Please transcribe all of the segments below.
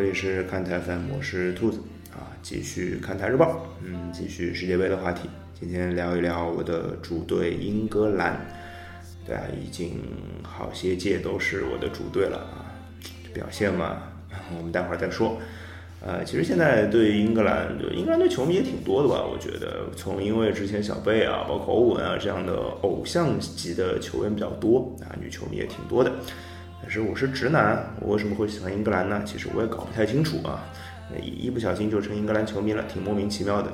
这里是看台 FM，我是兔子啊，继续看台日报，嗯，继续世界杯的话题，今天聊一聊我的主队英格兰，对啊，已经好些届都是我的主队了啊，表现嘛，我们待会儿再说。呃，其实现在对英格兰，英格兰队球迷也挺多的吧？我觉得，从因为之前小贝啊，包括欧文啊这样的偶像级的球员比较多啊，女球迷也挺多的。但是我是直男，我为什么会喜欢英格兰呢？其实我也搞不太清楚啊，一不小心就成英格兰球迷了，挺莫名其妙的。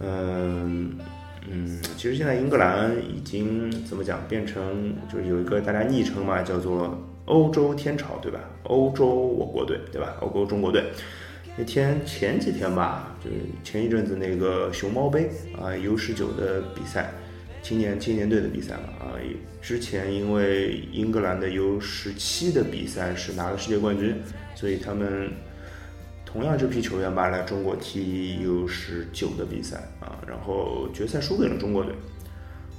嗯嗯，其实现在英格兰已经怎么讲，变成就是有一个大家昵称嘛，叫做欧洲天朝，对吧？欧洲我国队，对吧？欧洲中国队。那天前几天吧，就是前一阵子那个熊猫杯啊，U 十九的比赛。青年青年队的比赛嘛啊！之前因为英格兰的 U 十七的比赛是拿了世界冠军，所以他们同样这批球员吧来中国踢 U 十九的比赛啊，然后决赛输给了中国队。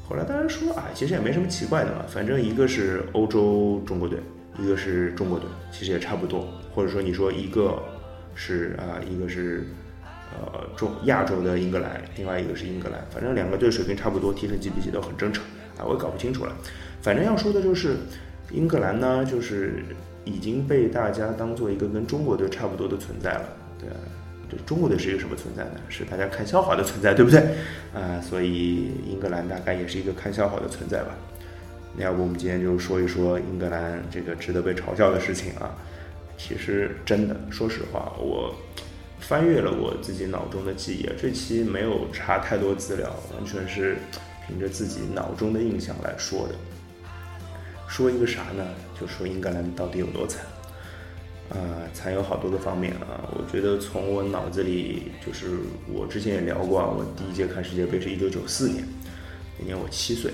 后来大家说啊，其实也没什么奇怪的嘛，反正一个是欧洲中国队，一个是中国队，其实也差不多。或者说你说一个是啊，一个是。呃，中亚洲的英格兰，另外一个是英格兰，反正两个队水平差不多，踢成几比几都很正常啊，我也搞不清楚了。反正要说的就是，英格兰呢，就是已经被大家当做一个跟中国队差不多的存在了。对，这中国队是一个什么存在呢？是大家看笑话的存在，对不对？啊，所以英格兰大概也是一个看笑话的存在吧。那要不我们今天就说一说英格兰这个值得被嘲笑的事情啊？其实真的，说实话，我。翻阅了我自己脑中的记忆，这期没有查太多资料，完全是凭着自己脑中的印象来说的。说一个啥呢？就说英格兰到底有多惨？啊，惨有好多个方面啊。我觉得从我脑子里，就是我之前也聊过啊，我第一届看世界杯是一九九四年，那年我七岁，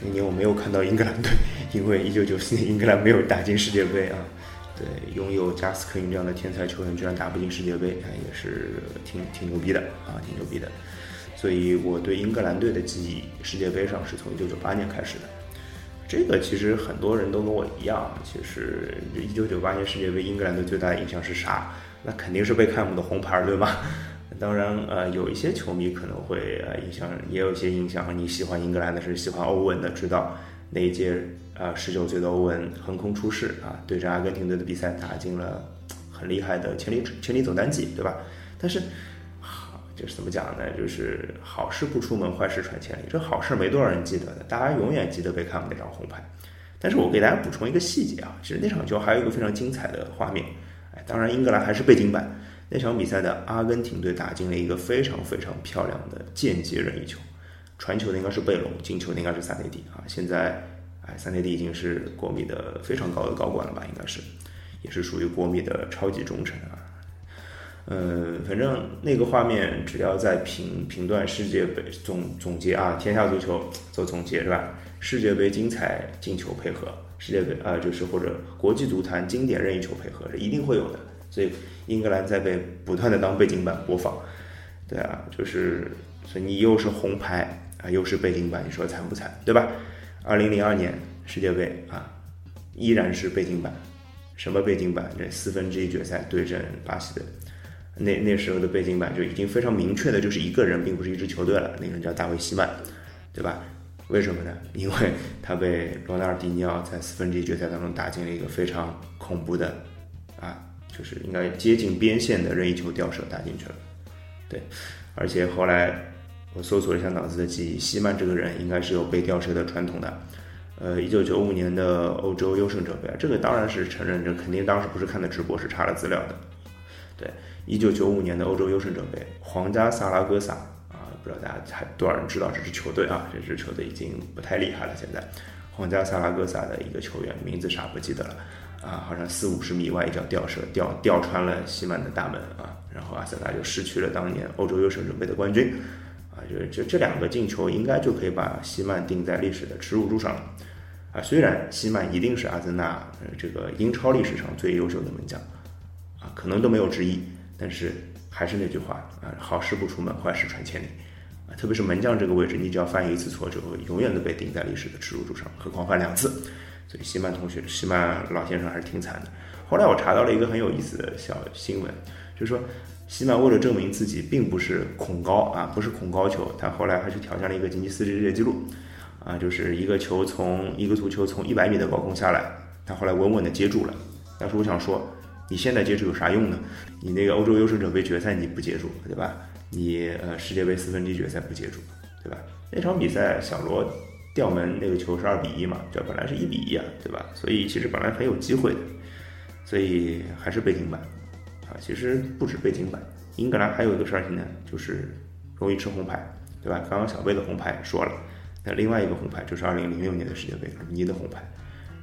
那年我没有看到英格兰队，因为一九九四年英格兰没有打进世界杯啊。对，拥有加斯科因这样的天才球员，居然打不进世界杯，也是挺挺牛逼的啊，挺牛逼的。所以我对英格兰队的记忆，世界杯上是从一九九八年开始的。这个其实很多人都跟我一样，其实一九九八年世界杯，英格兰队最大的印象是啥？那肯定是贝克汉姆的红牌，对吗？当然，呃，有一些球迷可能会呃印象，也有一些印象，你喜欢英格兰的是喜欢欧文的，知道那一届。啊，十九岁的欧文横空出世啊，对着阿根廷队的比赛打进了很厉害的千里千里走单骑，对吧？但是好，就是怎么讲呢？就是好事不出门，坏事传千里。这好事没多少人记得的，大家永远记得贝克汉姆那张红牌。但是我给大家补充一个细节啊，其实那场球还有一个非常精彩的画面。哎，当然英格兰还是背景板。那场比赛的阿根廷队打进了一个非常非常漂亮的间接任意球，传球的应该是贝隆，进球的应该是萨内蒂啊。现在。哎，三内蒂已经是国米的非常高的高管了吧？应该是，也是属于国米的超级忠臣啊。嗯，反正那个画面，只要在评评段世界杯总总结啊，天下足球做总结是吧？世界杯精彩进球配合，世界杯啊，就是或者国际足坛经典任意球配合是一定会有的。所以英格兰在被不断的当背景板播放。对啊，就是所以你又是红牌啊，又是背景板，你说惨不惨？对吧？二零零二年世界杯啊，依然是背景板，什么背景板？这四分之一决赛对阵巴西队，那那时候的背景板就已经非常明确的，就是一个人，并不是一支球队了。那个人叫大卫·希曼，对吧？为什么呢？因为他被罗纳尔迪尼奥在四分之一决赛当中打进了一个非常恐怖的啊，就是应该接近边线的任意球吊射打进去了。对，而且后来。我搜索了一下脑子的记忆，希曼这个人应该是有被吊射的传统的。呃，一九九五年的欧洲优胜者杯，这个当然是承认，这肯定当时不是看的直播，是查了资料的。对，一九九五年的欧洲优胜者杯，皇家萨拉戈萨啊，不知道大家还多少人知道这支球队啊？这支球队已经不太厉害了，现在。皇家萨拉戈萨的一个球员，名字啥不记得了啊？好像四五十米外一脚吊射，吊吊穿了西曼的大门啊，然后阿森纳就失去了当年欧洲优胜者杯的冠军。就，就这两个进球，应该就可以把希曼定在历史的耻辱柱上了。啊，虽然希曼一定是阿森纳这个英超历史上最优秀的门将，啊，可能都没有之一。但是还是那句话啊，好事不出门，坏事传千里。啊，特别是门将这个位置，你只要犯一次错，就会永远都被钉在历史的耻辱柱上，何况犯两次。所以希曼同学，希曼老先生还是挺惨的。后来我查到了一个很有意思的小新闻，就是说西曼为了证明自己并不是恐高啊，不是恐高球，他后来还去挑战了一个吉尼斯世界纪录，啊，就是一个球从一个足球从一百米的高空下来，他后来稳稳的接住了。但是我想说，你现在接住有啥用呢？你那个欧洲优胜者杯决赛你不接住，对吧？你呃世界杯四分之一决赛不接住，对吧？那场比赛小罗。吊门那个球是二比一嘛？这本来是一比一啊，对吧？所以其实本来很有机会的，所以还是背景板其实不止背景板，英格兰还有一个事情呢，就是容易吃红牌，对吧？刚刚小贝的红牌说了，那另外一个红牌就是二零零六年的世界杯鲁尼的红牌。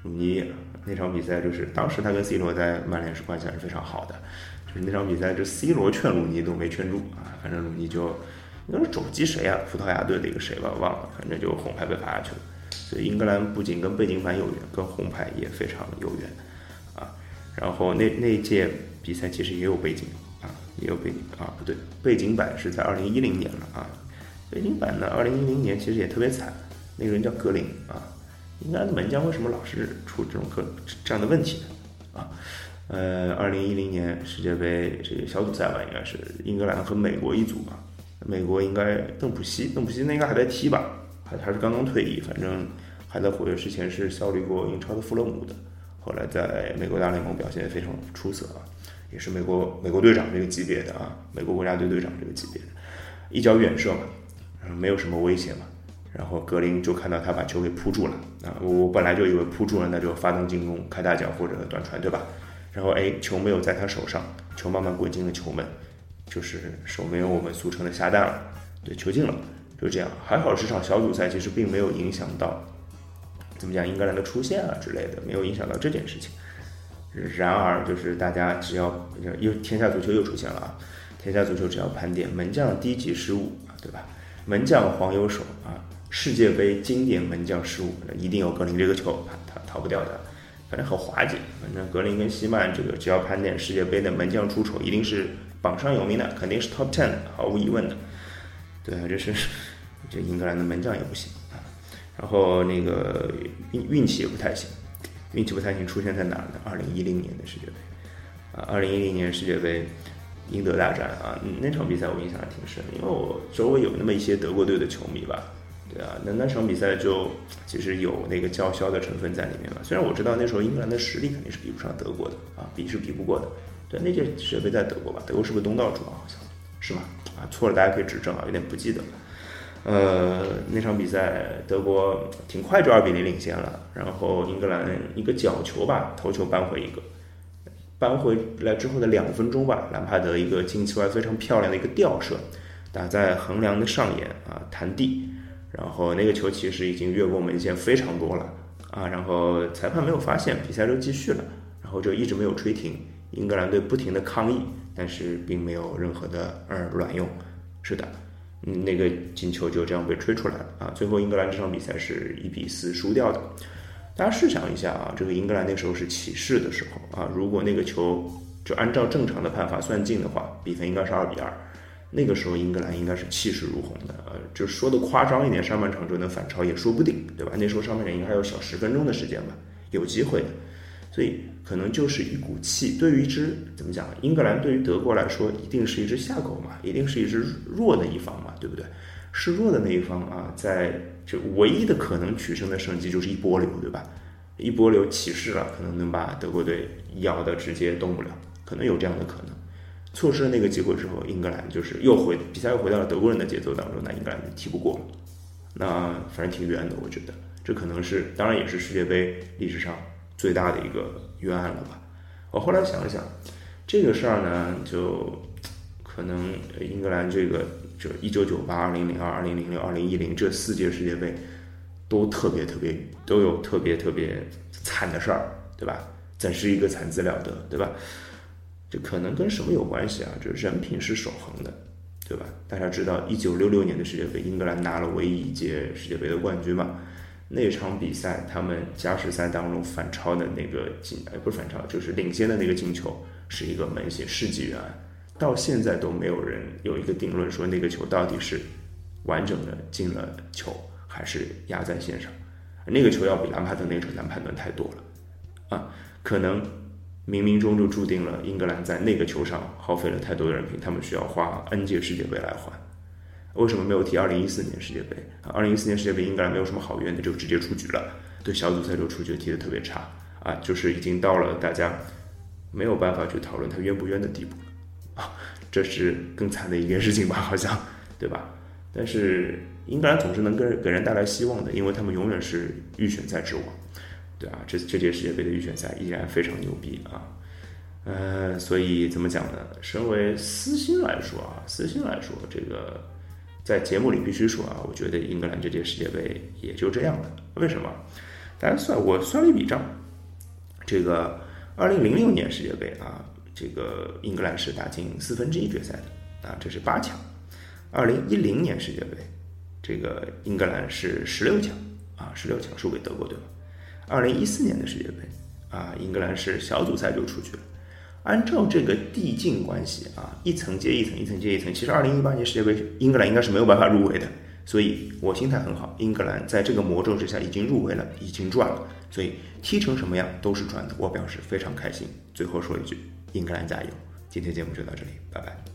鲁尼那场比赛就是当时他跟 C 罗在曼联是关系还是非常好的，就是那场比赛，就 C 罗劝鲁尼都没劝住啊，反正鲁尼就。那是肘击谁啊？葡萄牙队的一个谁吧，忘了。反正就红牌被罚下去了。所以英格兰不仅跟背景板有缘，跟红牌也非常有缘。然后那那届比赛其实也有背景啊，也有背景啊，不对，背景板是在二零一零年了啊。背景板呢，二零一零年其实也特别惨，那个人叫格林啊。应该门将为什么老是出这种个这样的问题呢？啊，呃，二零一零年世界杯这个小组赛吧，应该是英格兰和美国一组吧。美国应该邓普西，邓普西那应该还在踢吧？还还是刚刚退役，反正还在活跃。之前是效力过英超的富勒姆的，后来在美国大联盟表现非常出色啊，也是美国美国队长这个级别的啊，美国国家队队长这个级别的，一脚远射嘛，然后没有什么威胁嘛。然后格林就看到他把球给扑住了啊，我本来就以为扑住了那就发动进攻，开大脚或者短传对吧？然后哎，球没有在他手上，球慢慢滚进了球门。就是手没有我们俗称的下蛋了，对，球进了，就这样。还好这场小组赛其实并没有影响到，怎么讲英格兰的出线啊之类的，没有影响到这件事情。然而，就是大家只要又天下足球又出现了啊，天下足球只要盘点门将低级失误啊，对吧？门将黄油手啊，世界杯经典门将失误，一定有格林这个球，他逃不掉的。反正很滑稽，反正格林跟西曼这个只要盘点世界杯的门将出丑，一定是。榜上有名的肯定是 top ten，毫无疑问的。对啊，这是这英格兰的门将也不行。然后那个运运气也不太行，运气不太行出现在哪儿呢？二零一零年的世界杯啊，二零一零年世界杯英德大战啊，那场比赛我印象还挺深，因为我周围有那么一些德国队的球迷吧。对啊，那那场比赛就其实有那个叫嚣的成分在里面嘛。虽然我知道那时候英格兰的实力肯定是比不上德国的啊，比是比不过的。对，那届世界杯在德国吧？德国是不是东道主啊？好像是吗？啊，错了，大家可以指正啊，有点不记得了。呃，那场比赛德国挺快就二比零领先了，然后英格兰一个角球吧，头球扳回一个，扳回来之后的两分钟吧，兰帕德一个近期外非常漂亮的一个吊射，打在横梁的上沿啊，弹地，然后那个球其实已经越过门线非常多了啊，然后裁判没有发现，比赛就继续了，然后就一直没有吹停。英格兰队不停的抗议，但是并没有任何的呃卵用。是的，嗯那个进球就这样被吹出来了啊！最后英格兰这场比赛是一比四输掉的。大家试想一下啊，这个英格兰那时候是起势的时候啊，如果那个球就按照正常的判法算进的话，比分应该是二比二。那个时候英格兰应该是气势如虹的，呃，就说的夸张一点，上半场就能反超也说不定，对吧？那时候上半场应该还有小十分钟的时间吧，有机会的。所以可能就是一股气，对于一支怎么讲？英格兰对于德国来说，一定是一只下狗嘛，一定是一只弱的一方嘛，对不对？是弱的那一方啊，在就唯一的可能取胜的胜机就是一波流，对吧？一波流起势了，可能能把德国队咬的直接动不了，可能有这样的可能。错失了那个机会之后，英格兰就是又回比赛又回到了德国人的节奏当中，那英格兰就踢不过。那反正挺冤的，我觉得这可能是，当然也是世界杯历史上。最大的一个冤案了吧？我后来想了想，这个事儿呢，就可能英格兰这个就一九九八、二零零二、二零零六、二零一零这四届世界杯都特别特别都有特别特别惨的事儿，对吧？怎是一个惨字了得，对吧？这可能跟什么有关系啊？就是人品是守恒的，对吧？大家知道一九六六年的世界杯，英格兰拿了唯一一届世界杯的冠军嘛？那场比赛，他们加时赛当中反超的那个进，哎，不是反超，就是领先的那个进球，是一个门线世纪冤案，到现在都没有人有一个定论说那个球到底是完整的进了球，还是压在线上。那个球要比兰帕德那个球难判断太多了，啊，可能冥冥中就注定了英格兰在那个球上耗费了太多的人品，他们需要花 N 届世界杯来还。为什么没有提2014年世界杯啊？2014年世界杯英格兰没有什么好冤的，就直接出局了，对小组赛就出局，踢得特别差啊，就是已经到了大家没有办法去讨论他冤不冤的地步啊，这是更惨的一件事情吧？好像对吧？但是英格兰总是能给给人带来希望的，因为他们永远是预选赛之王，对啊，这这届世界杯的预选赛依然非常牛逼啊。呃，所以怎么讲呢？身为私心来说啊，私心来说，这个。在节目里必须说啊，我觉得英格兰这届世界杯也就这样了。为什么？大家算，我算了一笔账，这个二零零六年世界杯啊，这个英格兰是打进四分之一决赛的啊，这是八强。二零一零年世界杯，这个英格兰是十六强啊，十六强输给德国队了。二零一四年的世界杯啊，英格兰是小组赛就出局了。按照这个递进关系啊，一层接一层，一层接一层。其实，二零一八年世界杯，英格兰应该是没有办法入围的，所以我心态很好。英格兰在这个魔咒之下已经入围了，已经赚了，所以踢成什么样都是赚的，我表示非常开心。最后说一句，英格兰加油！今天节目就到这里，拜拜。